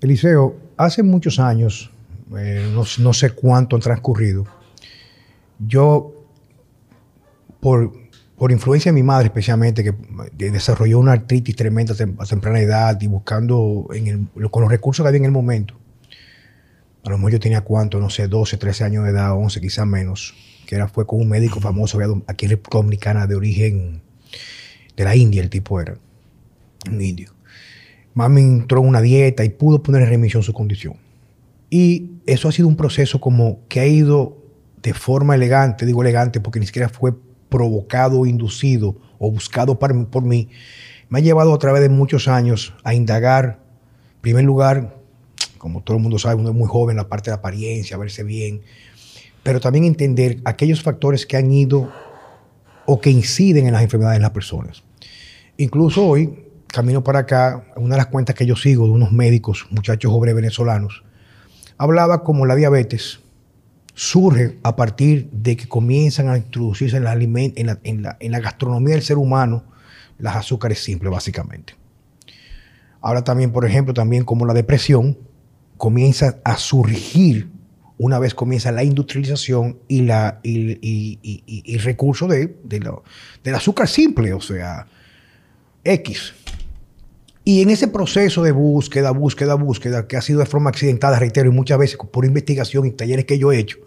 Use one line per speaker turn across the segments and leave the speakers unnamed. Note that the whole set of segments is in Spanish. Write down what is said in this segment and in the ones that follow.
Eliseo, hace muchos años, eh, no, sé cuánto han transcurrido, yo, por, influencia de mi madre especialmente, que desarrolló una artritis tremenda a temprana edad y buscando con los recursos que había en el momento, a lo mejor yo tenía cuánto, no sé, 12, 13 años de edad, 11, quizás menos, que era, fue con un médico famoso aquí en República Dominicana de origen de la India, el tipo era, un indio. Mami entró en una dieta y pudo poner en remisión su condición. Y eso ha sido un proceso como que ha ido de forma elegante, digo elegante porque ni siquiera fue provocado inducido o buscado por, mí, me ha llevado a través de muchos años a indagar, en primer lugar, como todo el mundo sabe, uno es muy joven, la parte de apariencia, verse bien, pero también entender aquellos factores que han ido o que inciden en las enfermedades de las personas. Incluso hoy, camino para acá, una de las cuentas que yo sigo de unos médicos, muchachos jóvenes venezolanos, hablaba como la diabetes surge a partir de que comienzan a introducirse en la, gastronomía del ser humano las azúcares simples, básicamente. Ahora también, por ejemplo, también como la depresión comienza a surgir una vez comienza la industrialización y, la, y, el recurso de, del azúcar simple, o sea, X. Y en ese proceso de búsqueda, búsqueda, búsqueda, que ha sido de forma accidentada, reitero, y muchas veces por investigación y talleres que yo he hecho,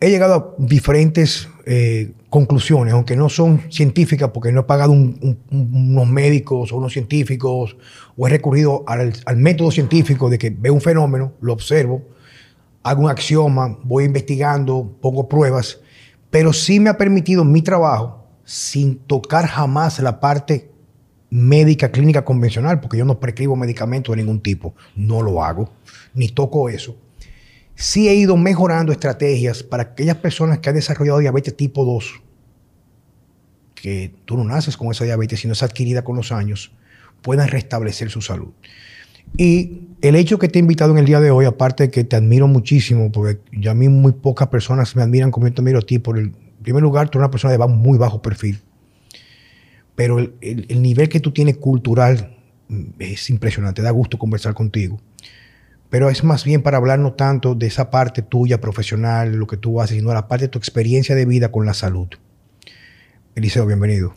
he llegado a diferentes eh, conclusiones, aunque no son científicas, porque no he pagado unos médicos o unos científicos, o he recurrido al, al, método científico de que veo un fenómeno, lo observo, hago un axioma, voy investigando, pongo pruebas, pero sí me ha permitido mi trabajo, sin tocar jamás la parte médica clínica convencional, porque yo no prescribo medicamentos de ningún tipo, no lo hago, ni toco eso. Sí he ido mejorando estrategias para aquellas personas que han desarrollado diabetes tipo 2, que tú no naces con esa diabetes, sino es adquirida con los años, puedan restablecer su salud. Y el hecho que te he invitado en el día de hoy, aparte de que te admiro muchísimo, porque ya a mí muy pocas personas me admiran como yo te admiro a ti, por el primer lugar, tú eres una persona de muy bajo perfil pero el, nivel que tú tienes cultural mm, es impresionante, da gusto conversar contigo. Pero es más bien para hablar no tanto de esa parte tuya profesional, lo que tú haces, sino la parte de tu experiencia de vida con la salud. Eliseo, bienvenido.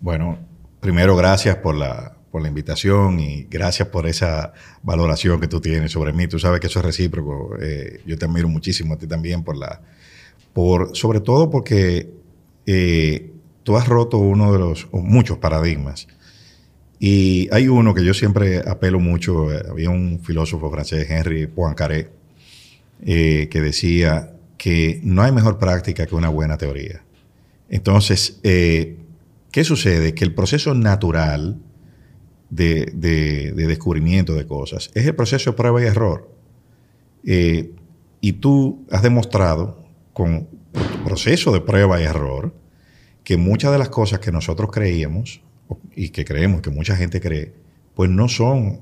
Bueno, primero gracias por la, por la invitación y gracias por esa valoración que tú tienes sobre mí. Tú sabes que eso es recíproco. Eh, yo te admiro muchísimo a ti también por la, por, sobre todo porque eh, tú has roto uno de los, muchos paradigmas. Y hay uno que yo siempre apelo mucho, eh, había un filósofo francés, Henry Poincaré, eh, que decía que no hay mejor práctica que una buena teoría. Entonces, eh, ¿qué sucede? Que el proceso natural de, descubrimiento de cosas es el proceso de prueba y error. y tú has demostrado con tu proceso de prueba y error que muchas de las cosas que nosotros creíamos y que creemos, que mucha gente cree, pues no son,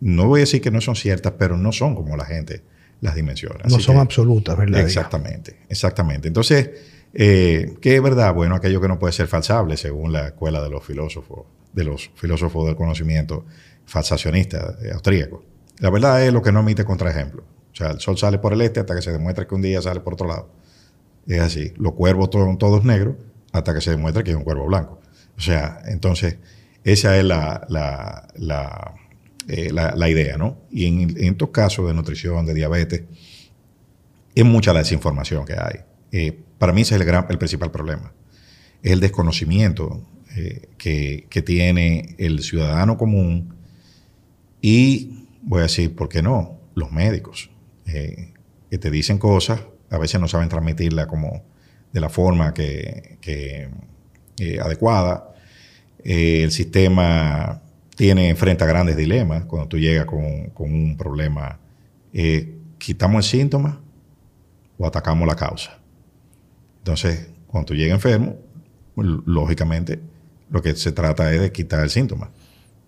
no voy a decir que no son ciertas, pero no son como la gente las dimensiones.
No son absolutas, ¿verdad?
Exactamente, exactamente. Entonces, eh, ¿qué es verdad? Bueno, aquello que no puede ser falsable según la escuela de los filósofos, de los filósofos del conocimiento falsacionista eh, austríaco. La verdad es lo que no emite contraejemplo. O sea, el sol sale por el este hasta que se demuestre que un día sale por otro lado. Es así. Los cuervos son todos negros hasta que se demuestre que es un cuervo blanco. O sea, entonces, esa es la, la, eh, idea, ¿no? Y en, estos casos de nutrición, de diabetes, es mucha la desinformación que hay. Eh, para mí ese es el principal problema. Es el desconocimiento eh, que, que, tiene el ciudadano común y, voy a decir, ¿por qué no? Los médicos, que te dicen cosas, a veces no saben transmitirla como de la forma que, eh, adecuada. Eh, el sistema tiene frente a grandes dilemas cuando tú llegas con, un problema. Eh, ¿Quitamos el síntoma o atacamos la causa? Entonces, cuando tú llegas enfermo, lógicamente lo que se trata es de quitar el síntoma,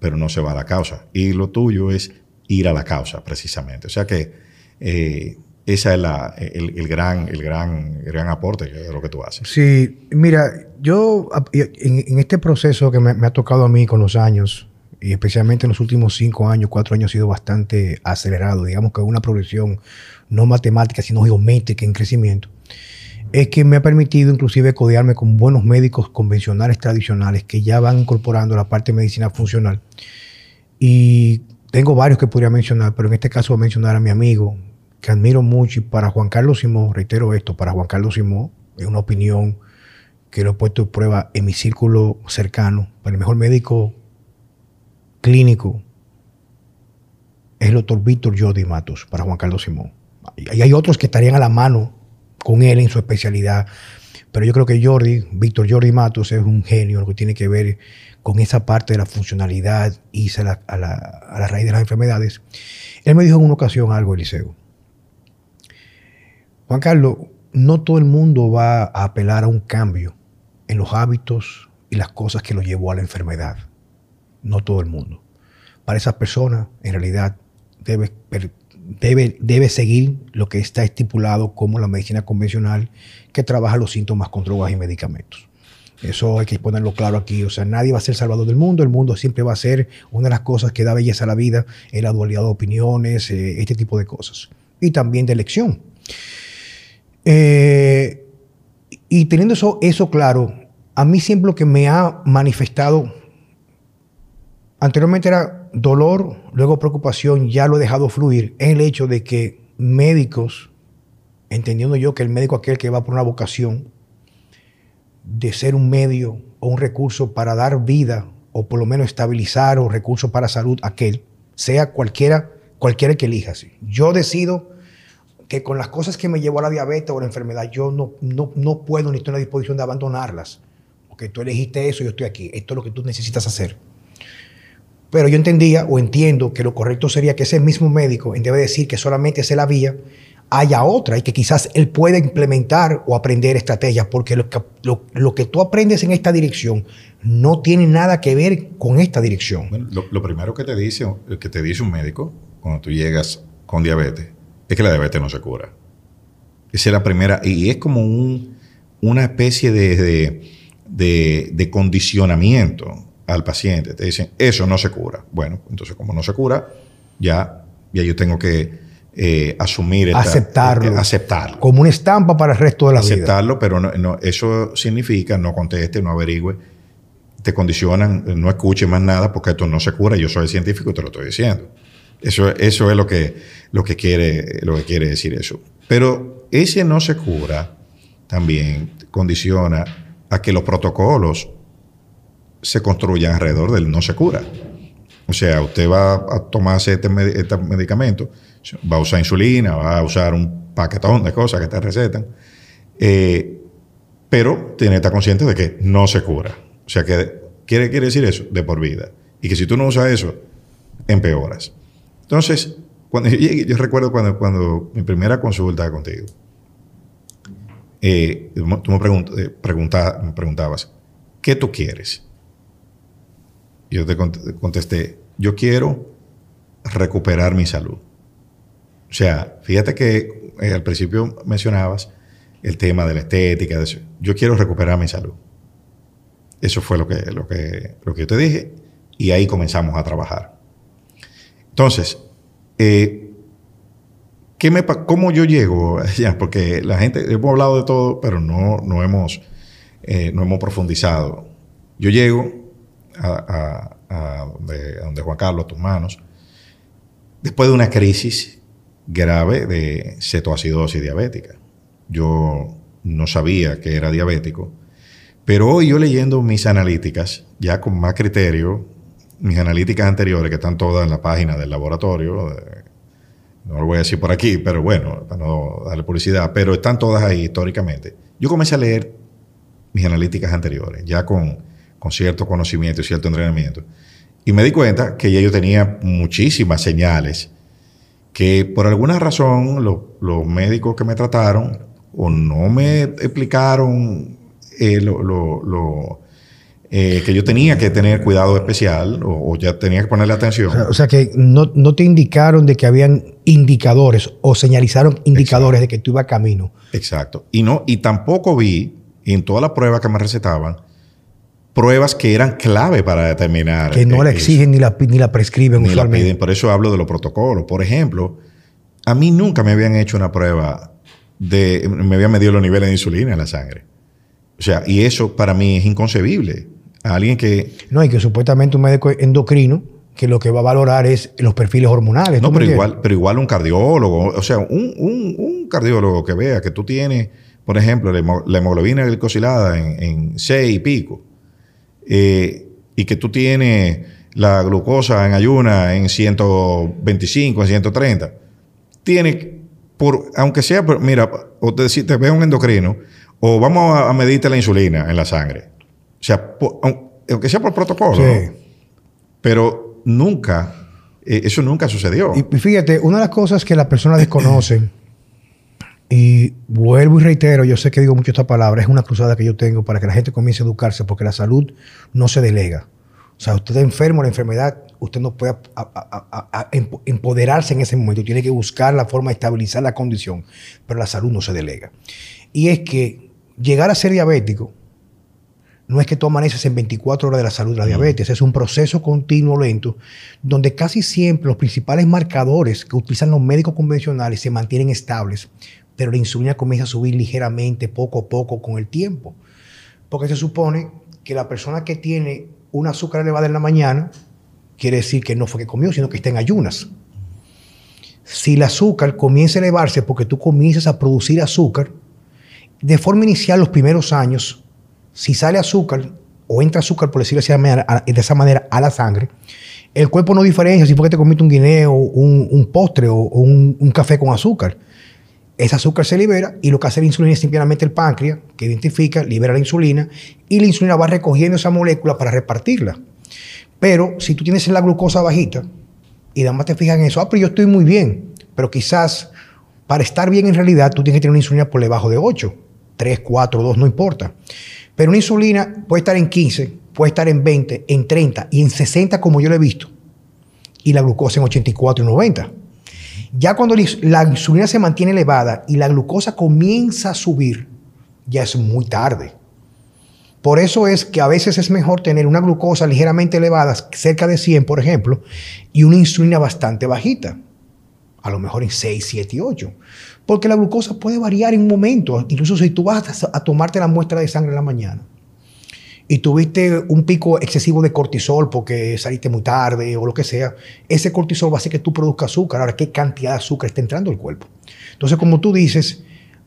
pero no se va a la causa. Y lo tuyo es ir a la causa, precisamente. O sea que ese es el, gran, el, gran, gran aporte de lo que tú haces.
Sí, mira, yo en, este proceso que me, ha tocado a mí con los años, y especialmente en los últimos cinco años, cuatro años ha sido bastante acelerado, digamos que una progresión no matemática, sino geométrica en crecimiento, es que me ha permitido inclusive codearme con buenos médicos convencionales tradicionales que ya van incorporando la parte de medicina funcional. Y tengo varios que podría mencionar, pero en este caso voy a mencionar a mi amigo, que admiro mucho, y para Juan Carlos Simón, reitero esto, para Juan Carlos Simón, es una opinión que lo he puesto en prueba en mi círculo cercano, para el mejor médico clínico es el doctor Víctor Jordi Matos, para Juan Carlos Simón. Y hay otros que estarían a la mano con él en su especialidad, pero yo creo que Jordi, Víctor Jordi Matos, es un genio, lo que tiene que ver con esa parte de la funcionalidad y a la, a la raíz de las enfermedades. Él me dijo en una ocasión algo, Eliseo. Juan Carlos, no todo el mundo va a apelar a un cambio en los hábitos y las cosas que lo llevó a la enfermedad. No todo el mundo. Para esas personas, en realidad, debe, debe, debe seguir lo que está estipulado como la medicina convencional, que trabaja los síntomas con drogas y medicamentos. Eso hay que ponerlo claro aquí. O sea, nadie va a ser salvador del mundo. El mundo siempre va a ser una de las cosas que da belleza a la vida, es la dualidad de opiniones, eh, este tipo de cosas. Y también de elección. Eh, y teniendo eso, eso claro, a mí siempre lo que me ha manifestado, anteriormente era dolor, luego preocupación, ya lo he dejado fluir, es el hecho de que médicos, entendiendo yo que el médico aquel que va por una vocación de ser un medio o un recurso para dar vida o por lo menos estabilizar o recurso para salud aquel, sea cualquiera, cualquiera que elija. Yo decido que con las cosas que me llevó a la diabetes o la enfermedad, yo no, no, no puedo ni estoy en la disposición de abandonarlas. Porque tú elegiste eso, yo estoy aquí. Esto es lo que tú necesitas hacer. Pero yo entendía o entiendo que lo correcto sería que ese mismo médico, en vez de decir que solamente es la vía, haya otra y que quizás él pueda implementar o aprender estrategias, porque lo que, lo, que tú aprendes en esta dirección no tiene nada que ver con esta dirección.
lo, lo, primero que te, dice, que te dice un médico cuando tú llegas con diabetes es que la diabetes no se cura. Esa es la primera, y es como un, una especie de, de, condicionamiento al paciente. Te dicen, eso no se cura. Bueno, entonces como no se cura, ya, ya yo tengo que eh, asumir...
aceptarlo.
Eh, aceptarlo.
Como una estampa para el resto de la
vida. Aceptarlo, pero no, eso significa no conteste, no averigüe, te condicionan, no escuche más nada porque esto no se cura. Yo soy científico y te lo estoy diciendo. Eso, eso es lo que, lo, que quiere, lo que quiere decir eso. Pero ese no se cura también condiciona a que los protocolos se construyan alrededor del no se cura. O sea, usted va a tomarse este, este, medicamento, va a usar insulina, va a usar un paquetón de cosas que te recetan, eh, pero tiene que estar consciente de que no se cura. O sea, que quiere, quiere decir eso de por vida. Y que si tú no usas eso, empeoras. Entonces, cuando yo recuerdo cuando, cuando mi primera consulta contigo, eh, tú me, eh, preguntabas, ¿qué tú quieres? Yo te contesté, yo quiero recuperar mi salud. O sea, fíjate que eh, al principio mencionabas el tema de la estética, de yo quiero recuperar mi salud. Eso fue lo que, lo, que, lo que yo te dije y ahí comenzamos a trabajar. Entonces, eh, ¿qué me, ¿cómo yo llego allá? Porque la gente, hemos hablado de todo, pero no, no, hemos, eh, no hemos profundizado. Yo llego a, donde, Juan Carlos, a tus manos, después de una crisis grave de cetoacidosis diabética. Yo no sabía que era diabético, pero hoy yo leyendo mis analíticas, ya con más criterio, mis analíticas anteriores, que están todas en la página del laboratorio, no lo voy a decir por aquí, pero bueno, para no darle publicidad, pero están todas ahí históricamente. Yo comencé a leer mis analíticas anteriores, ya con, con cierto conocimiento y cierto entrenamiento, y me di cuenta que ya yo tenía muchísimas señales que por alguna razón los médicos que me trataron o no me explicaron eh, lo eh, que yo tenía que tener cuidado especial o, ya tenía que ponerle atención.
O sea, que no, te indicaron de que habían indicadores o señalizaron indicadores de que tú ibas camino.
Exacto. Y, no, y tampoco vi, en todas las pruebas que me recetaban, pruebas que eran clave para determinar.
Que no la exigen ni la, ni la prescriben
ni La piden. Por eso hablo de los protocolos. Por ejemplo, a mí nunca me habían hecho una prueba de. Me habían medido los niveles de insulina en la sangre. O sea, y eso para mí es inconcebible. A alguien que.
No, y que supuestamente un médico endocrino que lo que va a valorar es los perfiles hormonales.
No, pero igual, pero igual un cardiólogo, o sea, un, un, cardiólogo que vea que tú tienes, por ejemplo, la hemoglobina glicosilada en, en 6 y pico, eh, y que tú tienes la glucosa en ayuna en 125, en 130, tiene, por, aunque sea, mira, o te, te ve un endocrino, o vamos a, medirte la insulina en la sangre. O sea, aunque sea por protocolo. Sí. Pero nunca, eh, eso nunca sucedió.
Y, fíjate, una de las cosas que las personas desconocen, y vuelvo y reitero, yo sé que digo mucho esta palabra, es una cruzada que yo tengo para que la gente comience a educarse, porque la salud no se delega. O sea, usted está enfermo, la enfermedad, usted no puede empoderarse en ese momento, tiene que buscar la forma de estabilizar la condición, pero la salud no se delega. Y es que llegar a ser diabético no es que tú amaneces en 24 horas de la salud de la diabetes, es un proceso continuo lento donde casi siempre los principales marcadores que utilizan los médicos convencionales se mantienen estables, pero la insulina comienza a subir ligeramente, poco a poco, con el tiempo. Porque se supone que la persona que tiene un azúcar elevada en la mañana, quiere decir que no fue que comió, sino que está en ayunas. Si el azúcar comienza a elevarse porque tú comienzas a producir azúcar, de forma inicial, los primeros años, si sale azúcar o entra azúcar, por decirlo de esa manera, a la sangre, el cuerpo no diferencia si fue que te comiste un guineo, un, postre o, un, café con azúcar. Ese azúcar se libera y lo que hace la insulina es simplemente el páncreas, que identifica, libera la insulina y la insulina va recogiendo esa molécula para repartirla. Pero si tú tienes la glucosa bajita y nada más te fijas en eso, ah, pero yo estoy muy bien, pero quizás para estar bien en realidad tú tienes que tener una insulina por debajo de 8 3, 4, 2, no importa. Pero una insulina puede estar en 15, puede estar en 20, en 30 y en 60 como yo lo he visto. Y la glucosa en 84 y 90. Ya cuando la insulina se mantiene elevada y la glucosa comienza a subir, ya es muy tarde. Por eso es que a veces es mejor tener una glucosa ligeramente elevada, cerca de 100, por ejemplo, y una insulina bastante bajita. A lo mejor en 6, 7 y 8. Porque la glucosa puede variar en un momento. Incluso si tú vas a, tomarte la muestra de sangre en la mañana y tuviste un pico excesivo de cortisol porque saliste muy tarde o lo que sea, ese cortisol va a hacer que tú produzcas azúcar. Ahora, ¿qué cantidad de azúcar está entrando al cuerpo? Entonces, como tú dices,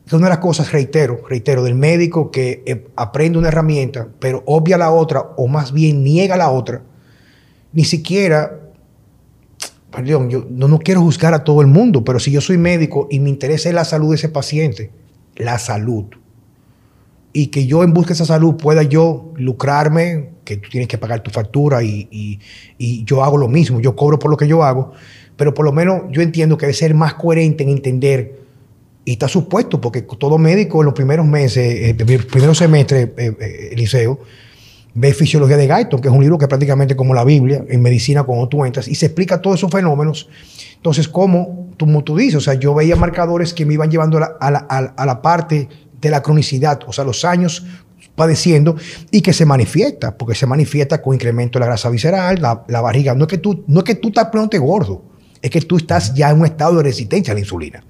es una de las cosas, reitero, reitero, del médico que eh, aprende una herramienta, pero obvia la otra, o más bien niega la otra, ni siquiera perdón, yo no, quiero juzgar a todo el mundo, pero si yo soy médico y me interesa la salud de ese paciente, la salud, y que yo en busca de esa salud pueda yo lucrarme, que tú tienes que pagar tu factura y, yo hago lo mismo, yo cobro por lo que yo hago, pero por lo menos yo entiendo que debe ser más coherente en entender, y está supuesto, porque todo médico en los primeros meses, eh, el primer semestre, eh, eh, ve Fisiología de Guyton, que es un libro que prácticamente como la Biblia en medicina cuando tú entras y se explica todos esos fenómenos. Entonces, como tú, como dices, o sea, yo veía marcadores que me iban llevando a la, parte de la cronicidad, o sea, los años padeciendo y que se manifiesta, porque se manifiesta con incremento de la grasa visceral, la, barriga. No es que tú, no es que tú estás poniéndote gordo, es que tú estás ya en un estado de resistencia a la insulina.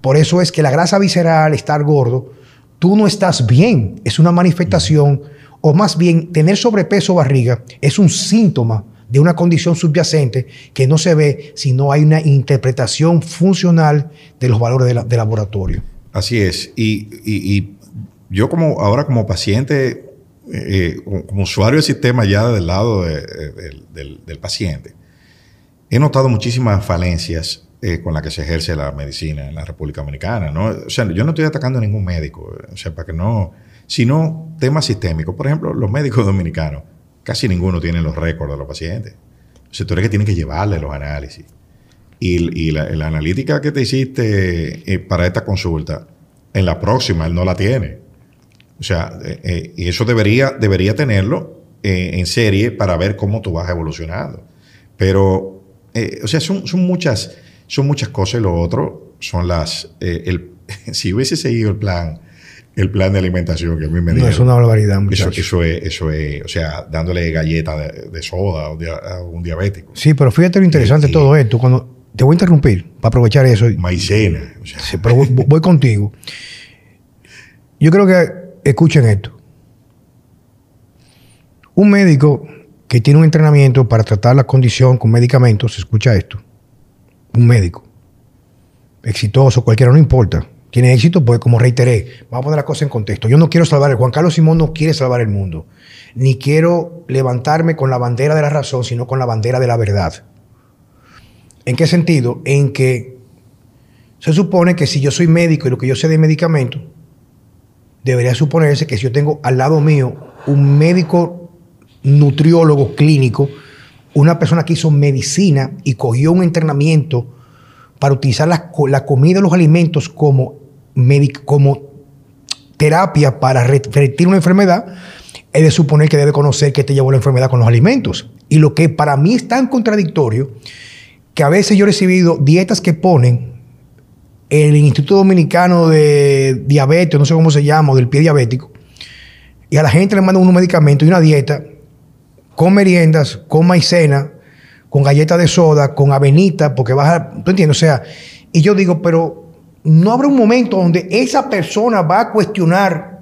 Por eso es que la grasa visceral, estar gordo, tú no estás bien, es una manifestación o más bien tener sobrepeso o barriga es un síntoma de una condición subyacente que no se ve si no hay una interpretación funcional de los valores de, laboratorio.
Así es. Y, yo como ahora como paciente, eh, como usuario del sistema ya del lado del, paciente, he notado muchísimas falencias eh, con las que se ejerce la medicina en la República Dominicana. ¿no? O sea, yo no estoy atacando a ningún médico, o sea, para que no sino temas sistémicos. Por ejemplo, los médicos dominicanos, casi ninguno tiene los récords de los pacientes. O sea, tú eres que tienes que llevarle los análisis. Y, la, analítica que te hiciste eh, para esta consulta, en la próxima él no la tiene. O sea, eh, eh, y eso debería, debería tenerlo en serie para ver cómo tú vas evolucionando. Pero, o sea, son, son, muchas, son muchas cosas. Lo otro son las... el, si hubiese seguido el plan el plan de alimentación que a mí me
No,
dieron.
es una barbaridad,
Eso,
muchachos.
eso es, eso es, o sea, dándole galleta de, de soda a un, dia- a un diabético.
Sí, pero fíjate lo interesante de
Sí.
todo esto. Cuando te voy a interrumpir para aprovechar eso.
Maicena. O sea,
Sí, pero voy, voy contigo. Yo creo que escuchen esto. Un médico que tiene un entrenamiento para tratar la condición con medicamentos, escucha esto. Un médico exitoso, cualquiera, no importa. Tiene éxito, pues como reiteré, vamos a poner la cosa en contexto. Yo no quiero salvar, el Juan Carlos Simón no quiere salvar el mundo, ni quiero levantarme con la bandera de la razón, sino con la bandera de la verdad. ¿En qué sentido? En que se supone que si yo soy médico y lo que yo sé de medicamentos, debería suponerse que si yo tengo al lado mío un médico nutriólogo clínico, una persona que hizo medicina y cogió un entrenamiento para utilizar la, la comida y los alimentos como, como terapia para revertir una enfermedad, es de suponer que debe conocer que te llevó la enfermedad con los alimentos. Y lo que para mí es tan contradictorio, que a veces yo he recibido dietas que ponen el Instituto Dominicano de Diabetes, no sé cómo se llama, del pie diabético, y a la gente le mandan unos medicamentos y una dieta con meriendas, con maicena, con galletas de soda, con avenita, porque vas a... ¿Tú entiendes? O sea, y yo digo, pero no habrá un momento donde esa persona va a cuestionar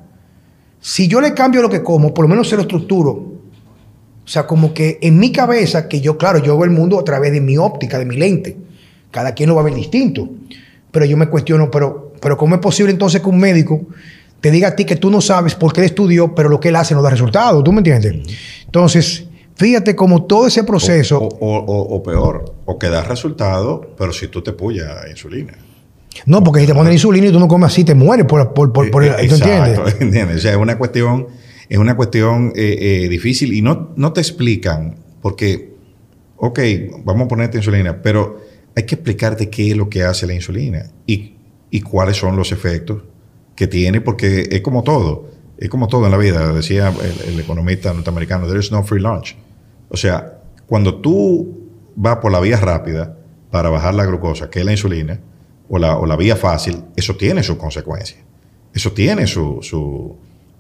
si yo le cambio lo que como, por lo menos se lo estructuro. O sea, como que en mi cabeza, que yo, claro, yo veo el mundo a través de mi óptica, de mi lente. Cada quien lo va a ver distinto. Pero yo me cuestiono, pero, pero ¿cómo es posible entonces que un médico te diga a ti que tú no sabes por qué él estudió, pero lo que él hace no da resultado? ¿Tú me entiendes? Entonces, fíjate cómo todo ese proceso...
O, o- o- o peor, o que da resultado, pero si tú te puyas insulina.
No, porque si te ponen insulina y tú no comes así, te mueres por, por, por, por- ¿tú entiendes?
¿entiendes? O sea, es una cuestión, es una cuestión eh, eh, difícil y no, no te explican, porque, ok, vamos a ponerte insulina, pero hay que explicarte qué es lo que hace la insulina y, y cuáles son los efectos que tiene, porque es como todo, es como todo en la vida, decía el, el economista norteamericano, there is no free lunch. O sea, cuando tú vas por la vía rápida para bajar la glucosa, que es la insulina, o la, o la vía fácil, eso tiene sus consecuencias. Eso tiene su, su,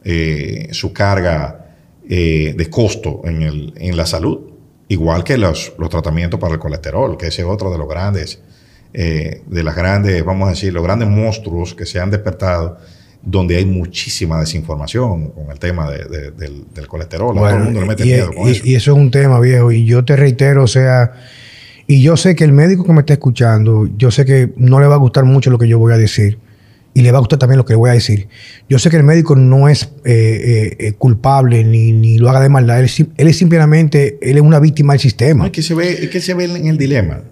eh, su carga eh, de costo en, el- en la salud. Igual que los, los tratamientos para el colesterol, que ese es otro de los grandes, eh, de las grandes, vamos a decir, los grandes monstruos que se han despertado, donde hay muchísima desinformación con el tema de- de- del, del colesterol. a todo el mundo le mete
y,
miedo con
y-
eso.
y eso es un tema viejo. Y yo te reitero, o sea, y yo sé que el médico que me está escuchando, yo sé que no le va a gustar mucho lo que yo voy a decir. Y le va a gustar también lo que le voy a decir. Yo sé que el médico no es eh, eh, eh, culpable ni, ni lo haga de maldad. Él, él es simplemente, él es una víctima del
No,
sistema.
es que se ve, es se ve en el dilema.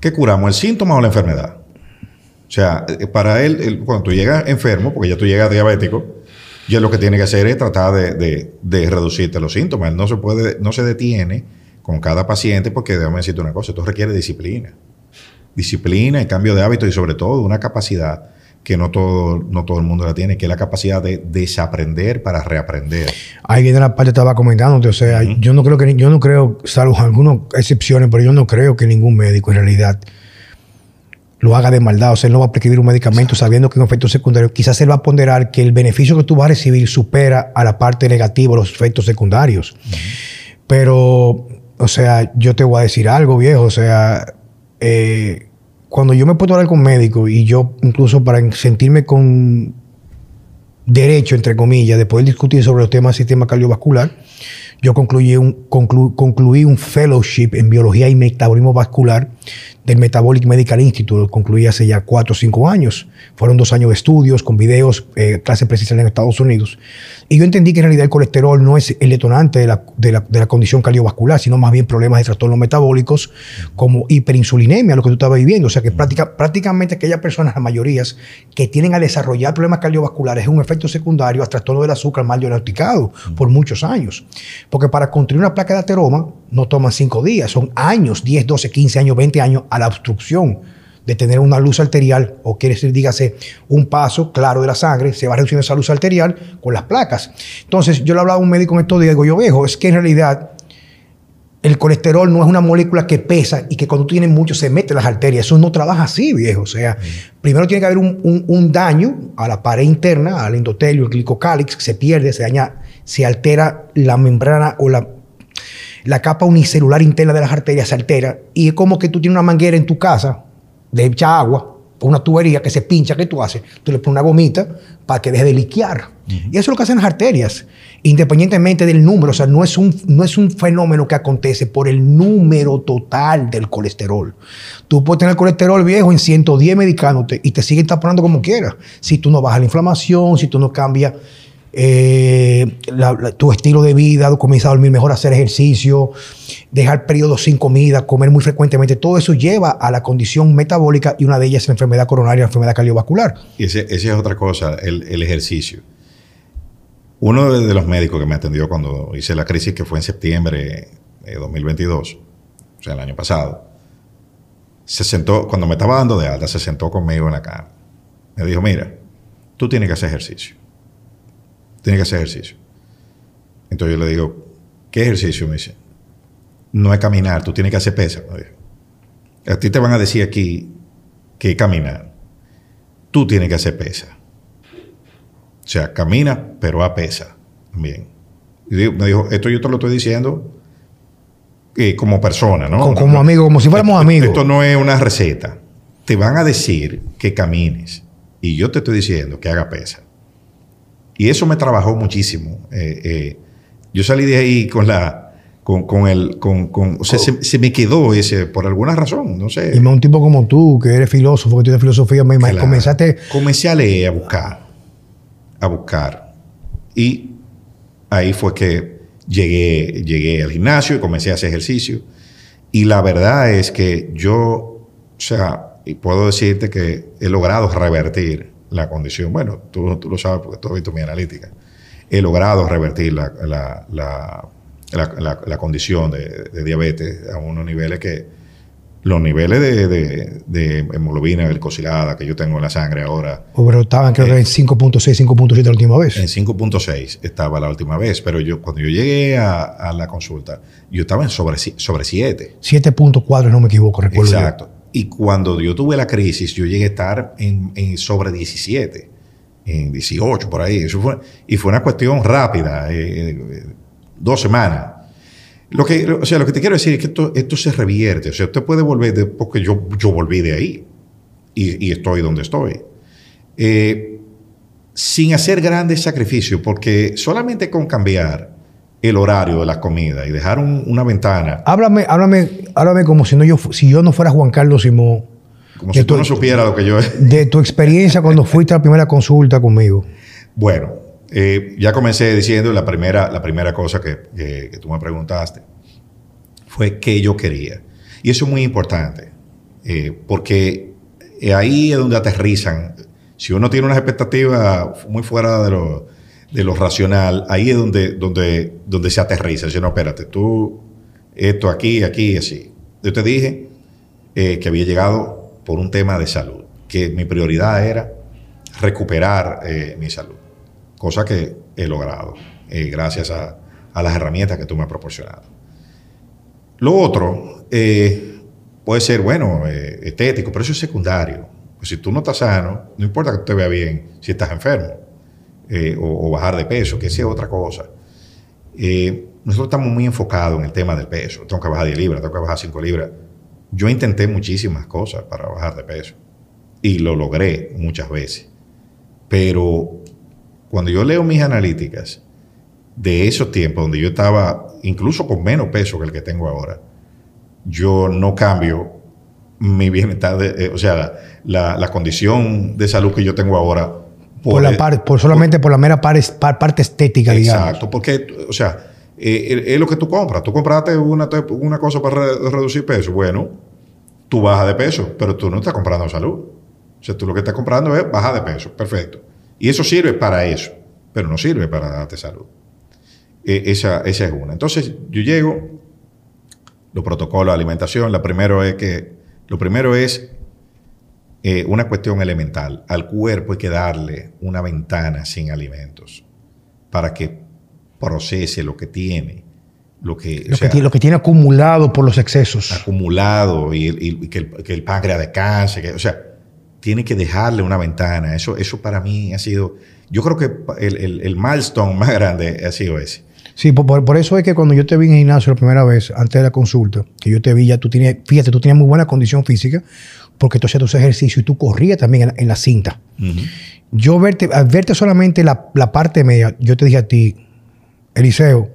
¿Qué curamos? ¿El síntoma o la enfermedad? O sea, eh, para él, cuando tú llegas enfermo, porque ya tú llegas diabético, ya lo que tiene que hacer es tratar de, de- reducirte los síntomas. No se puede, no se detiene con cada paciente porque déjame decirte una cosa, esto requiere disciplina. Disciplina y cambio de hábito y sobre todo una capacidad que no todo, no todo el mundo la tiene, que es la capacidad de desaprender para reaprender.
Ahí viene la parte que estaba comentándote. O sea, yo no creo que, yo no creo, salvo algunas excepciones, pero yo no creo que ningún médico en realidad lo haga de maldad. O sea, él no va a prescribir un medicamento sabiendo que es un efecto secundario. Quizás él va a ponderar que el beneficio que tú vas a recibir supera a la parte negativa, los efectos secundarios. Pero, o sea, yo te voy a decir algo, viejo. O sea, eh, cuando yo me puedo hablar con médicos y yo, incluso para sentirme con derecho, entre comillas, de discutir sobre los temas del sistema cardiovascular, yo concluí un, conclu- concluí un fellowship en biología y metabolismo vascular del Metabolic Medical Institute. Concluí hace ya cuatro o cinco años. Fueron dos años de estudios con videos, eh, clases presenciales en Estados Unidos. Y yo entendí que en realidad el colesterol no es el detonante de la, de la- de la condición cardiovascular, sino más bien problemas de trastornos metabólicos como hiperinsulinemia, lo que tú estabas viviendo. O sea que práctica- prácticamente aquellas personas, las mayorías, que tienen a desarrollar problemas cardiovasculares es un efecto secundario a trastorno del azúcar mal diagnosticado por muchos años. Porque para construir una placa de ateroma no toma cinco días, son años, 10, 12, 15 años, 20 años a la obstrucción de tener una luz arterial, o quiere decir, dígase, un paso claro de la sangre, se va reduciendo esa luz arterial con las placas. Entonces, yo le hablaba a un médico en estos días, digo, yo viejo, es que en realidad el colesterol no es una molécula que pesa y que cuando tú tienes mucho se mete en las arterias. Eso no trabaja así, viejo. O sea, primero tiene que haber un, daño a la pared interna, al endotelio, el glicocálix, que se pierde, se daña, se altera la membrana o la, la capa unicelular interna de las arterias, se altera. Y es como que tú tienes una manguera en tu casa de echar agua una tubería que se pincha, ¿qué tú haces? Tú le pones una gomita para que deje de liquear. Y eso es lo que hacen las arterias, independientemente del número. O sea, no es, un, no es un fenómeno que acontece por el número total del colesterol. Tú puedes tener colesterol viejo en 110 medicándote y te siguen taponando como quieras. Si tú no bajas la inflamación, si tú no cambias eh, tu estilo de vida, comienza a dormir mejor, hacer ejercicio, dejar periodos sin comida, comer muy frecuentemente, todo eso lleva a la condición metabólica y una de ellas es la enfermedad coronaria, la enfermedad cardiovascular.
Y esa es otra cosa, el, ejercicio. Uno de los médicos que me atendió cuando hice la crisis, que fue en septiembre de 2022, o sea, el año pasado, se sentó, cuando me estaba dando de alta, se sentó conmigo en la cama. Me dijo, mira, tú tienes que hacer ejercicio tiene que hacer ejercicio. Entonces yo le digo, ¿qué ejercicio? Me dice, no es caminar, tú tienes que hacer pesa. A ti te van a decir aquí que caminar. Tú tienes que hacer pesa. O sea, camina, pero a pesa también. Y me dijo, esto yo te lo estoy diciendo eh, como persona, ¿no?
Como, amigo, como si fuéramos amigos.
Esto no es una receta. Te van a decir que camines. Y yo te estoy diciendo que haga pesa. Y eso me trabajó muchísimo. Eh, eh, yo salí de ahí con la... Con, el, con, o sea, se, me quedó ese, por alguna razón, no sé.
Y más un tipo como tú, que eres filósofo, que tienes filosofía, me comenzaste...
Comencé a leer, a buscar, a buscar. Y ahí fue que llegué, llegué al gimnasio y comencé a hacer ejercicio. Y la verdad es que yo, o sea, y puedo decirte que he logrado revertir la condición. Bueno, tú, tú lo sabes porque tú has visto mi analítica. He logrado revertir la, la, la, condición de, diabetes a unos niveles que los niveles de, de, hemoglobina glicosilada que yo tengo en la sangre ahora.
Pero estaban creo que en 5.6, 5.7 la última vez.
En 5.6 estaba la última vez, pero yo cuando yo llegué a, la consulta, yo estaba en sobre, sobre 7.
7.4, no me equivoco, recuerdo.
Exacto. Y cuando yo tuve la crisis, yo llegué a estar en, sobre 17, en 18, por ahí. Eso fue, y fue una cuestión rápida, eh, eh, dos semanas. Lo que, o sea, lo que te quiero decir es que esto, esto se revierte. O sea, usted puede volver, de, porque yo, yo volví de ahí y, estoy donde estoy. Eh, sin hacer grandes sacrificios, porque solamente con cambiar el horario de las comidas y dejar una ventana.
Háblame, háblame, háblame como si, no yo, si yo no fuera Juan Carlos Simón.
Como si tú no supieras lo que yo...
De tu experiencia cuando fuiste a la primera consulta conmigo.
Bueno, eh, ya comencé diciendo la primera, la primera cosa que, que, tú me preguntaste fue qué yo quería. Y eso es muy importante, eh, porque ahí es donde aterrizan. Si uno tiene unas expectativas muy fuera de lo de lo racional, ahí es donde, donde, donde se aterriza. Dice, no, espérate, tú, esto aquí, aquí y así. Yo te dije eh, que había llegado por un tema de salud, que mi prioridad era recuperar eh, mi salud, cosa que he logrado eh, gracias a, las herramientas que tú me has proporcionado. Lo otro puede ser, bueno, estético, pero eso es secundario. Pues si tú no estás sano, no importa que tú te veas bien si estás enfermo. Eh, o, bajar de peso, que sea otra cosa. Eh, nosotros estamos muy enfocados en el tema del peso. Tengo que bajar 10 libras, tengo que bajar 5 libras. Yo intenté muchísimas cosas para bajar de peso y lo logré muchas veces. Pero cuando yo leo mis analíticas de esos tiempos donde yo estaba incluso con menos peso que el que tengo ahora, yo no cambio mi bienestar, eh, o sea, la, la, condición de salud que yo tengo ahora
por, la por solamente por, la mera parte estética,
digamos. Exacto, porque, o sea, eh, es lo que tú compras. Tú compraste una, una cosa para reducir peso. Bueno, tú bajas de peso, pero tú no estás comprando salud. O sea, tú lo que estás comprando es bajar de peso. Perfecto. Y eso sirve para eso, pero no sirve para darte salud. E, esa, esa es una. Entonces, yo llego, los protocolos de alimentación, la primero es que, lo primero es eh, una cuestión elemental. Al cuerpo hay que darle una ventana sin alimentos para que procese lo que tiene
lo que, lo, que tiene acumulado por los excesos.
Acumulado y, que, el, que, el, páncreas descanse. Que, o sea, tiene que dejarle una ventana. Eso, eso para mí ha sido. Yo creo que el, el milestone más grande ha sido ese.
Sí, por, eso es que cuando yo te vi en el gimnasio la primera vez, antes de la consulta, que yo te vi, ya tú tienes, fíjate, tú tenías muy buena condición física, porque tú hacías tus ejercicios y tú corrías también en la, cinta. Yo verte, al verte solamente la, la, parte media, yo te dije a ti, Eliseo,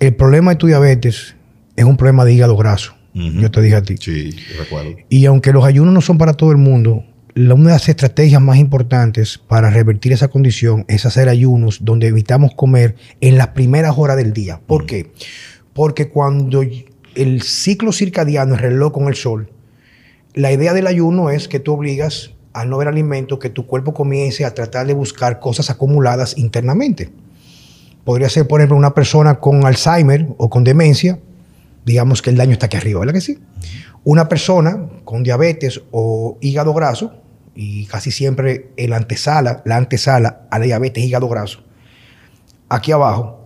el problema de tu diabetes es un problema de hígado graso. Yo te dije a ti.
Sí, recuerdo.
Y aunque los ayunos no son para todo el mundo, una de las estrategias más importantes para revertir esa condición es hacer ayunos donde evitamos comer en las primeras horas del día. ¿Por qué? Porque cuando el ciclo circadiano, es reloj con el sol, la idea del ayuno es que tú obligas a no ver alimento, que tu cuerpo comience a tratar de buscar cosas acumuladas internamente. Podría ser, por ejemplo, una persona con Alzheimer o con demencia, digamos que el daño está aquí arriba, ¿verdad que sí? Una persona con diabetes o hígado graso, y casi siempre el antesala, la antesala a la diabetes hígado graso, aquí abajo,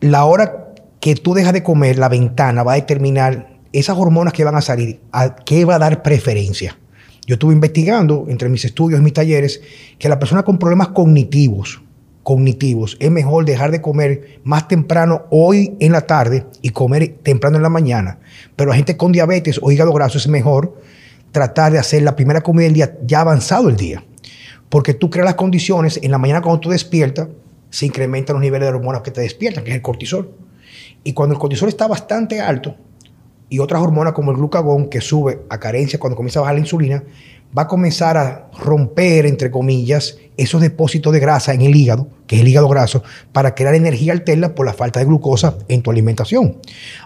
la hora que tú dejas de comer, la ventana va a determinar esas hormonas que van a salir, a qué va a dar preferencia. Yo estuve investigando entre mis estudios y mis talleres que la persona con problemas cognitivos, cognitivos, es mejor dejar de comer más temprano hoy en la tarde y comer temprano en la mañana. Pero la gente con diabetes o hígado graso es mejor tratar de hacer la primera comida del día ya avanzado el día. Porque tú creas las condiciones, en la mañana cuando tú despiertas, se incrementan los niveles de hormonas que te despiertan, que es el cortisol. Y cuando el cortisol está bastante alto, y otras hormonas como el glucagón, que sube a carencia cuando comienza a bajar la insulina, va a comenzar a romper, entre comillas, esos depósitos de grasa en el hígado, que es el hígado graso, para crear energía alterna por la falta de glucosa en tu alimentación.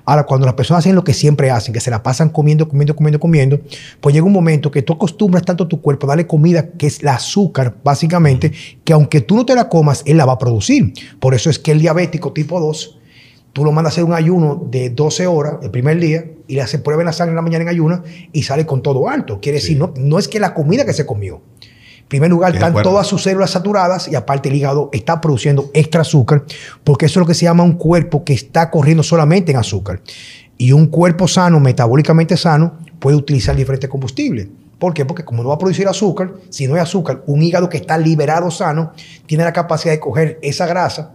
Ahora, cuando las personas hacen lo que siempre hacen, que se la pasan comiendo, comiendo, comiendo, comiendo, pues llega un momento que tú acostumbras tanto a tu cuerpo a darle comida, que es el azúcar, básicamente, que aunque tú no te la comas, él la va a producir. Por eso es que el diabético tipo 2 Tú lo mandas a hacer un ayuno de 12 horas el primer día y le hace prueba en la sangre en la mañana en ayuno y sale con todo alto. Quiere decir, no, no es que la comida que se comió. En primer lugar, están todas sus células saturadas y aparte el hígado está produciendo extra azúcar porque eso es lo que se llama un cuerpo que está corriendo solamente en azúcar. Y un cuerpo sano, metabólicamente sano, puede utilizar diferentes combustibles. ¿Por qué? Porque como no va a producir azúcar, si no hay azúcar, un hígado que está liberado sano tiene la capacidad de coger esa grasa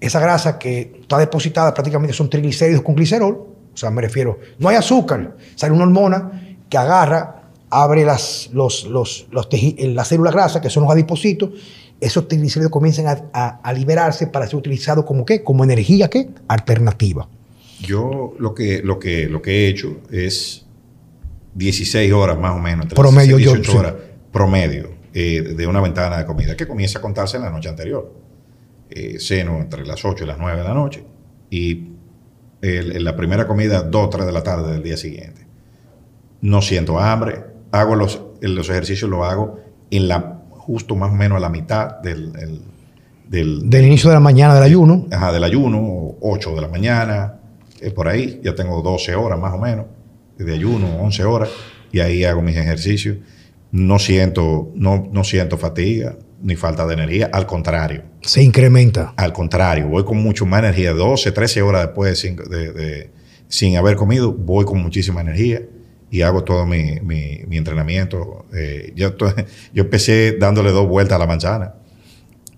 esa grasa que está depositada prácticamente son triglicéridos con glicerol, o sea, me refiero, no hay azúcar, sale una hormona que agarra, abre las, los, los, los las células grasas, que son los adipocitos, esos triglicéridos comienzan a, liberarse para ser utilizados como qué, como energía qué, alternativa.
Yo lo que, lo que, lo que he hecho es 16 horas más o menos,
promedio
18 horas promedio eh, de una ventana de comida que comienza a contarse en la noche anterior eh, seno entre las 8 y las 9 de la noche y en la primera comida 2 o 3 de la tarde del día siguiente. No siento hambre, hago los, los ejercicios, lo hago en la, justo más o menos a la mitad del,
del, del, inicio de la mañana del ayuno.
Ajá, del ayuno, 8 de la mañana, es por ahí, ya tengo 12 horas más o menos de ayuno, 11 horas, y ahí hago mis ejercicios. No siento, no, no siento fatiga, ni falta de energía, al contrario.
Se incrementa.
Al contrario, voy con mucho más energía. 12, 13 horas después de, sin haber comido, voy con muchísima energía y hago todo mi, entrenamiento. Eh, yo, empecé dándole dos vueltas a la manzana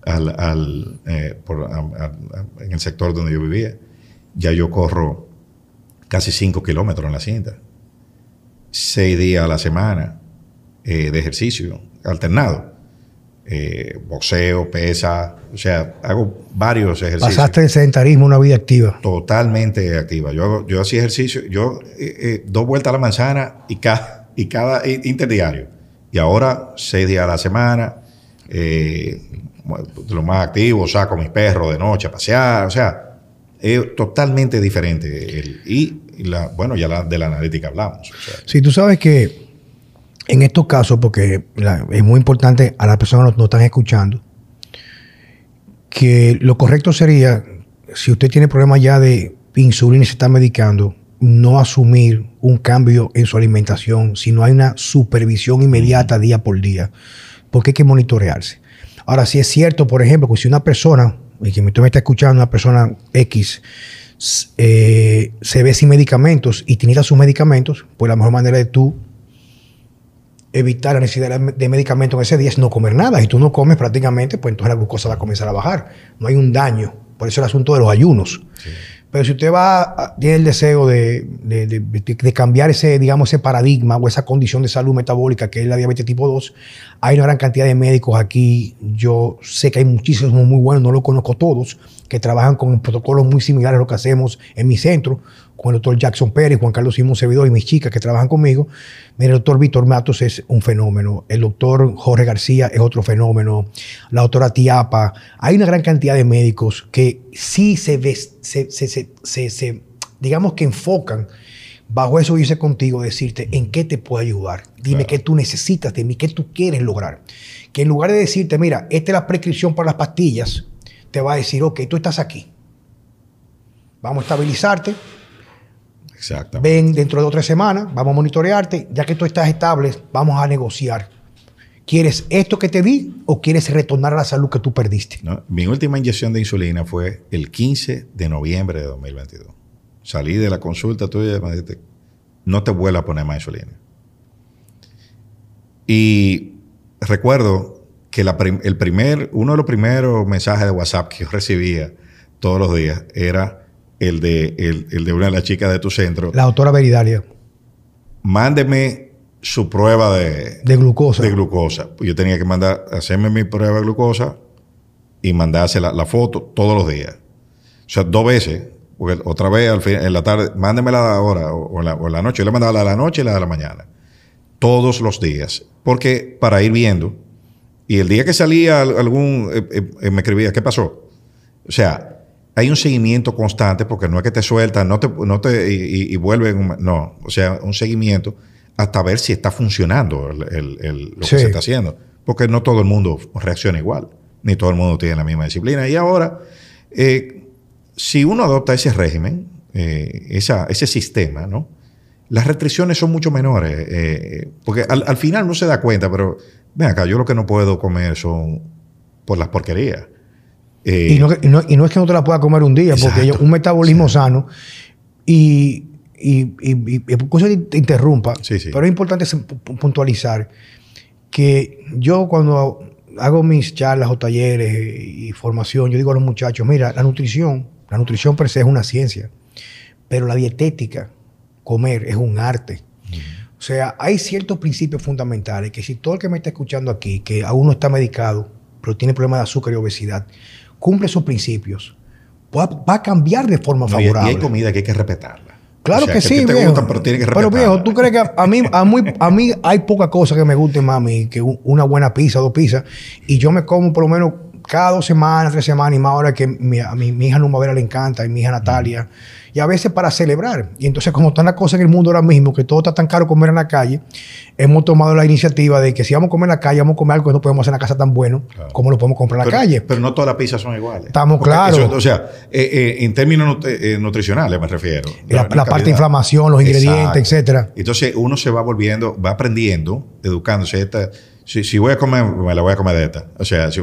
al, eh, en el sector donde yo vivía. Ya yo corro casi 5 kilómetros en la cinta. Seis días a la semana eh, de ejercicio alternado eh, boxeo, pesa, o sea, hago varios ejercicios.
Pasaste del sedentarismo a una vida activa.
Totalmente activa. Yo, yo hacía ejercicio, yo eh, eh, dos vueltas a la manzana y cada, y cada interdiario. Y ahora seis días a la semana, lo más activo, saco a mis perros de noche a pasear, o sea, es totalmente diferente. y la, bueno, ya de la analítica hablamos.
Si tú sabes que en estos casos, porque es muy importante a las personas que no, están escuchando, que lo correcto sería, si usted tiene problemas ya de insulina y se está medicando, no asumir un cambio en su alimentación si no hay una supervisión inmediata día por día, porque hay que monitorearse. Ahora, si es cierto, por ejemplo, que si una persona y que tú me estás escuchando, una persona X, eh, se ve sin medicamentos y tiene sus medicamentos, pues la mejor manera de tú evitar la necesidad de medicamentos en ese día es no comer nada. Y tú no comes prácticamente, pues entonces la glucosa va a comenzar a bajar. No hay un daño. Por eso el asunto de los ayunos. Pero si usted va, tiene el deseo de, cambiar ese, digamos, ese paradigma o esa condición de salud metabólica que es la diabetes tipo 2, hay una gran cantidad de médicos aquí. Yo sé que hay muchísimos muy buenos, no los conozco todos, que trabajan con protocolos muy similares a lo que hacemos en mi centro con el doctor Jackson Pérez, Juan Carlos Simón Servidor y mis chicas que trabajan conmigo. Mira, el doctor Víctor Matos es un fenómeno, el doctor Jorge García es otro fenómeno, la doctora Tiapa. Hay una gran cantidad de médicos que sí se, se, digamos que enfocan bajo eso hice contigo, decirte en qué te puedo ayudar. Dime qué tú necesitas de mí, qué tú quieres lograr. Que en lugar de decirte, mira, esta es la prescripción para las pastillas, te va a decir, ok, tú estás aquí. Vamos a estabilizarte, Ven dentro de otras semanas, vamos a monitorearte. Ya que tú estás estable, vamos a negociar. ¿Quieres esto que te di o quieres retornar a la salud que tú perdiste?
mi última inyección de insulina fue el 15 de noviembre de 2022. Salí de la consulta tuya y me dijiste, no te vuelvo a poner más insulina. Y recuerdo que el primer, uno de los primeros mensajes de WhatsApp que yo recibía todos los días era el de, el, de una de las chicas de tu centro.
La doctora Veridalia.
Mándeme su prueba de,
de glucosa.
De glucosa. Yo tenía que mandar, hacerme mi prueba de glucosa y mandarse la, foto todos los días. O sea, dos veces. Porque otra vez al fin, en la tarde, mándemela ahora o, en la, o en la noche. Yo le mandaba la de la noche y la de la mañana. Todos los días. Porque para ir viendo. Y el día que salía algún, eh, eh, eh, me escribía, ¿qué pasó? O sea, hay un seguimiento constante porque no es que te sueltan no te, no te, y, vuelven, no, o sea, un seguimiento hasta ver si está funcionando el, lo que se está haciendo. Porque no todo el mundo reacciona igual, ni todo el mundo tiene la misma disciplina. Y ahora, eh, si uno adopta ese régimen, eh, ese sistema, ¿no? Las restricciones son mucho menores, eh, porque al, al, final no se da cuenta, pero ven acá, yo lo que no puedo comer son por las porquerías.
Eh, y, no, y, no, es que no te la pueda comer un día, porque hay un metabolismo sano. Y, y, y, te interrumpa, pero es importante puntualizar que yo cuando hago mis charlas o talleres y formación, yo digo a los muchachos, mira, la nutrición, la nutrición per se es una ciencia, pero la dietética, comer, es un arte. O sea, hay ciertos principios fundamentales que si todo el que me está escuchando aquí, que aún no está medicado, pero tiene problemas de azúcar y obesidad, cumple sus principios, va, a cambiar de forma favorable.
Y hay comida que hay que respetarla.
Claro que, sí, viejo. pero tiene que Pero viejo, ¿tú crees que a mí, a, mí, a mí hay poca cosa que me guste más que una buena pizza, dos pizzas? Y yo me como por lo menos cada dos semanas, tres semanas, y más ahora que mi, a mi, mi hija Numavera le encanta, y mi hija Natalia y a veces para celebrar. Y entonces, como están las cosas en el mundo ahora mismo, que todo está tan caro comer en la calle, hemos tomado la iniciativa de que si vamos a comer en la calle, vamos a comer algo que no podemos hacer en la casa tan bueno como lo podemos comprar en la calle.
Pero no todas las pizzas son iguales.
Estamos claros.
o sea, eh, eh, en términos eh, nutricionales me refiero.
La, parte de inflamación, los ingredientes, etcétera.
Entonces, uno se va volviendo, va aprendiendo, educándose. Esta, si, voy a comer, me la voy a comer de esta. O sea, si,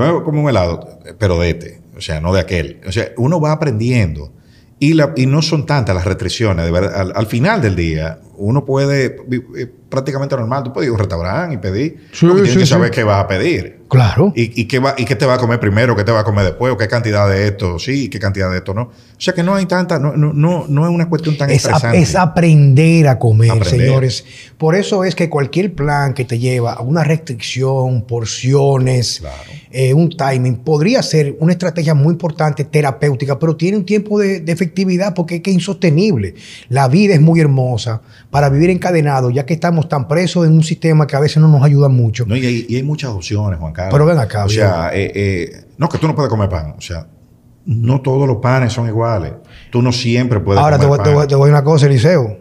voy a comer un helado, pero de este. O sea, no de aquel. O sea, uno va aprendiendo y, la, y no son tantas las restricciones. De verdad, al, final del día, uno puede, eh, prácticamente normal, tú puedes ir a un restaurante y pedir. Sí, tienes que saber qué vas a pedir.
Claro.
Y, qué va, y qué te va a comer primero, qué te va a comer después, o qué cantidad de esto sí, qué cantidad de esto no. O sea que no hay tanta, no, no, no, no es una cuestión tan
es es aprender a comer, señores. Por eso es que cualquier plan que te lleva a una restricción, porciones, eh, un timing, podría ser una estrategia muy importante, terapéutica, pero tiene un tiempo de, efectividad porque es que es insostenible. La vida es muy hermosa para vivir encadenado, ya que estamos tan presos en un sistema que a veces no nos ayuda mucho.
No, y, hay, y hay muchas opciones, Juan
Pero ven acá.
O sea, eh, eh, no, que tú no puedes comer pan. O sea, no todos los panes son iguales. Tú no siempre puedes
Ahora
comer
te, pan. Ahora te voy a una cosa, Eliseo.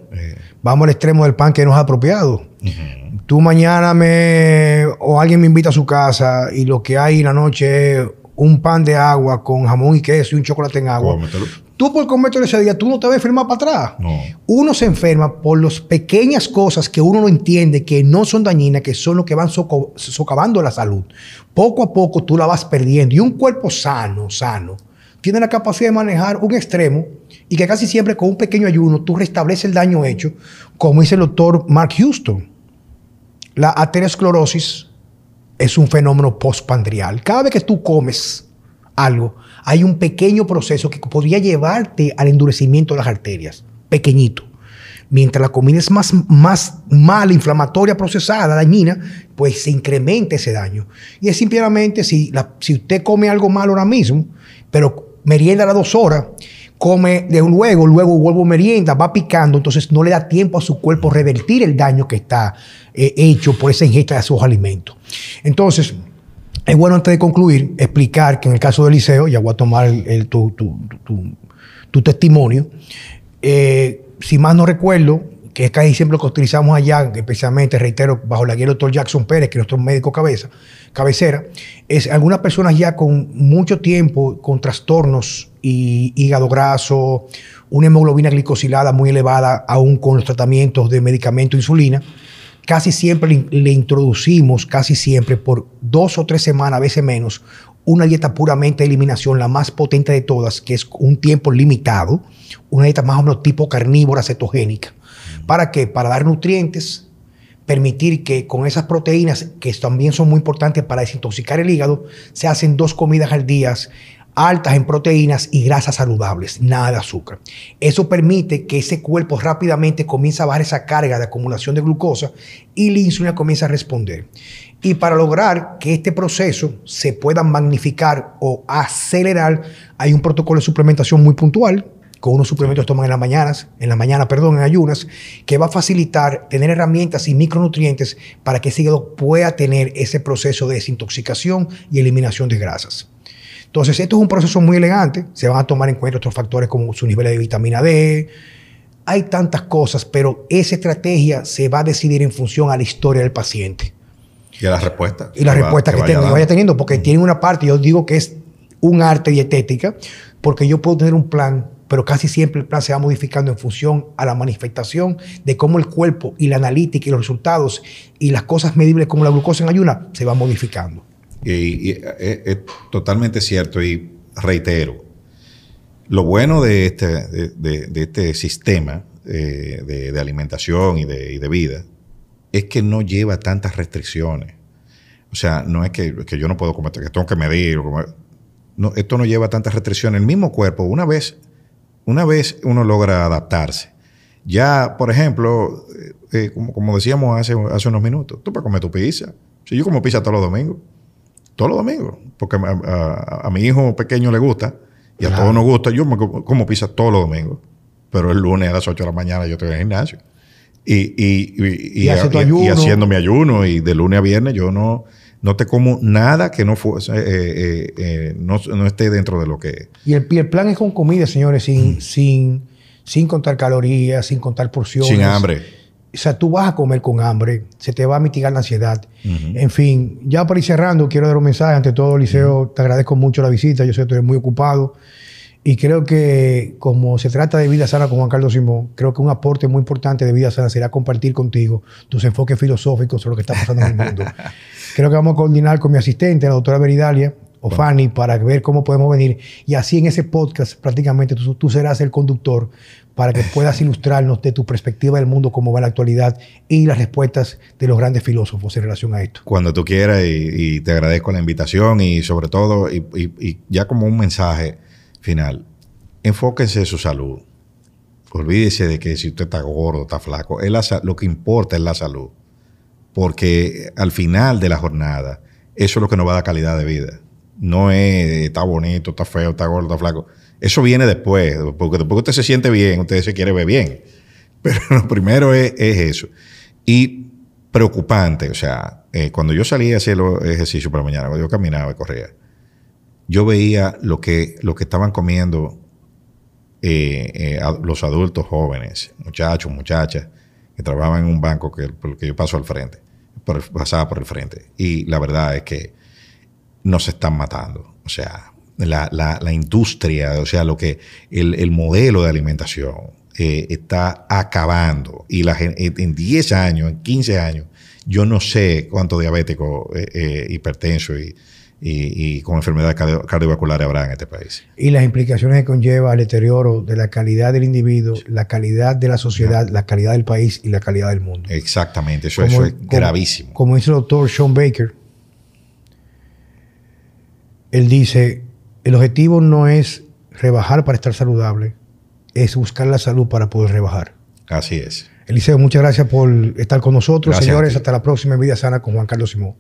Vamos al extremo del pan que no es apropiado. Tú mañana me... o alguien me invita a su casa y lo que hay en la noche es un pan de agua con jamón y queso y un chocolate en agua. Tú por comer ese día, tú no te vas a enfermar para atrás.
No.
Uno se enferma por las pequeñas cosas que uno no entiende, que no son dañinas, que son lo que van soco- socavando la salud. Poco a poco tú la vas perdiendo. Y un cuerpo sano, sano, tiene la capacidad de manejar un extremo y que casi siempre con un pequeño ayuno tú restableces el daño hecho, como dice el doctor Mark Houston. La aterosclerosis es un fenómeno postpandrial. Cada vez que tú comes algo, hay un pequeño proceso que podría llevarte al endurecimiento de las arterias, pequeñito. Mientras la comida es más, más mala, inflamatoria, procesada, dañina, pues se incrementa ese daño. Y es simplemente si, la- si usted come algo malo ahora mismo, pero merienda a las dos horas, come de luego, luego vuelvo merienda, va picando, entonces no le da tiempo a su cuerpo revertir el daño que está eh, hecho por esa ingesta de esos alimentos. Entonces, es bueno antes de concluir explicar que en el caso del liceo, ya voy a tomar tu, testimonio, eh, si más no recuerdo, que es casi siempre lo que utilizamos allá, especialmente, reitero, bajo la guía del doctor Jackson Pérez, que es nuestro médico cabeza, cabecera, es algunas personas ya con mucho tiempo, con trastornos y hígado graso, una hemoglobina glicosilada muy elevada, aún con los tratamientos de medicamento insulina, casi siempre le, introducimos, casi siempre por dos o tres semanas, a veces menos, una dieta puramente de eliminación, la más potente de todas, que es un tiempo limitado, una dieta más o menos tipo carnívora cetogénica. ¿Para qué? Para dar nutrientes, permitir que con esas proteínas, que también son muy importantes para desintoxicar el hígado, se hacen dos comidas al día altas en proteínas y grasas saludables, nada de azúcar. Eso permite que ese cuerpo rápidamente comience a bajar esa carga de acumulación de glucosa y la insulina comienza a responder. Y para lograr que este proceso se pueda magnificar o acelerar, hay un protocolo de suplementación muy puntual con unos suplementos que toman en las mañanas, en la mañana, perdón, en ayunas, que va a facilitar tener herramientas y micronutrientes para que ese hígado pueda tener ese proceso de desintoxicación y eliminación de grasas. Entonces, esto es un proceso muy elegante. Se van a tomar en cuenta otros factores como su nivel de vitamina D. Hay tantas cosas, pero esa estrategia se va a decidir en función a la historia del paciente.
Y a la respuesta.
Y la
que va-
respuesta que,
vaya
tenga- vaya teniendo, porque tiene una parte, yo digo que es un arte dietética, porque yo puedo tener un plan, pero casi siempre el plan se va modificando en función a la manifestación de cómo el cuerpo y la analítica y los resultados y las cosas medibles como la glucosa en ayuna se van modificando.
Y, y es, es totalmente cierto y reitero, lo bueno de este, de, de- este sistema eh, de, alimentación y de, y de vida es que no lleva tantas restricciones. O sea, no es que, que yo no puedo comer, que tengo que medir. esto no lleva tantas restricciones. El mismo cuerpo, una vez, una vez uno logra adaptarse. Ya, por ejemplo, eh, eh, como, como decíamos hace, hace unos minutos, tú puedes comer tu pizza. Si yo como pizza todos los domingos, todos los domingos, porque a, a- a mi hijo pequeño le gusta y a
Claro.
todos nos gusta, yo me como, pizza todos los domingos, pero el lunes a las 8 de la mañana yo estoy en el gimnasio. Y, y, y, haciendo mi ayuno y de lunes a viernes yo no, no te como nada que no, fuese, eh, eh, eh, no, no esté dentro de lo que...
Y el, y el plan es con comida, señores, sin, sin, sin contar calorías, sin contar porciones.
Sin hambre.
O sea, tú vas a comer con hambre, se te va a mitigar la ansiedad. En fin, ya para ir cerrando, quiero dar un mensaje. Ante todo, Liceo, te agradezco mucho la visita. Yo sé que tú eres muy ocupado. Y creo que como se trata de vida sana con Juan Carlos Simón, creo que un aporte muy importante de vida sana será compartir contigo tus enfoques filosóficos sobre lo que está pasando en el mundo. creo que vamos a coordinar con mi asistente, la doctora Veridalia, o Fanny, para ver cómo podemos venir. Y así en ese podcast prácticamente tú, tú serás el conductor para que puedas ilustrarnos de tu perspectiva del mundo, cómo va la actualidad y las respuestas de los grandes filósofos en relación a esto.
Cuando tú quieras y, te agradezco la invitación y sobre todo, y, ya como un mensaje final, enfóquense en su salud. Olvídese de que si usted está gordo, está flaco, es lo que importa es la salud. Porque al final de la jornada, eso es lo que nos va a dar calidad de vida. No es está bonito, está feo, está gordo, está flaco. Eso viene después, porque después usted se siente bien, usted se quiere ver bien. Pero lo primero es, es eso. Y preocupante, o sea, eh, cuando yo salía a hacer los ejercicios por la mañana, cuando yo caminaba y corría, yo veía lo que, lo que estaban comiendo eh, eh, a- los adultos jóvenes, muchachos, muchachas, que trabajaban en un banco que, que yo paso al frente, pasaba por el frente. Y la verdad es que nos están matando. O sea, la, la, industria, o sea, lo que el, modelo de alimentación eh, está acabando. Y la, en 10 años, en 15 años, yo no sé cuántos diabéticos, eh, eh, hipertensos y, y, con enfermedades cardiovasculares habrá en este país.
Y las implicaciones que conlleva el deterioro de la calidad del individuo, la calidad de la sociedad, la calidad del país y la calidad del mundo.
Exactamente, eso, eso es gravísimo.
Como dice el doctor Sean Baker, él dice, el objetivo no es rebajar para estar saludable, es buscar la salud para poder rebajar.
Así es.
Eliseo, muchas gracias por estar con nosotros. Señores, hasta la próxima en Vida Sana con Juan Carlos Simón.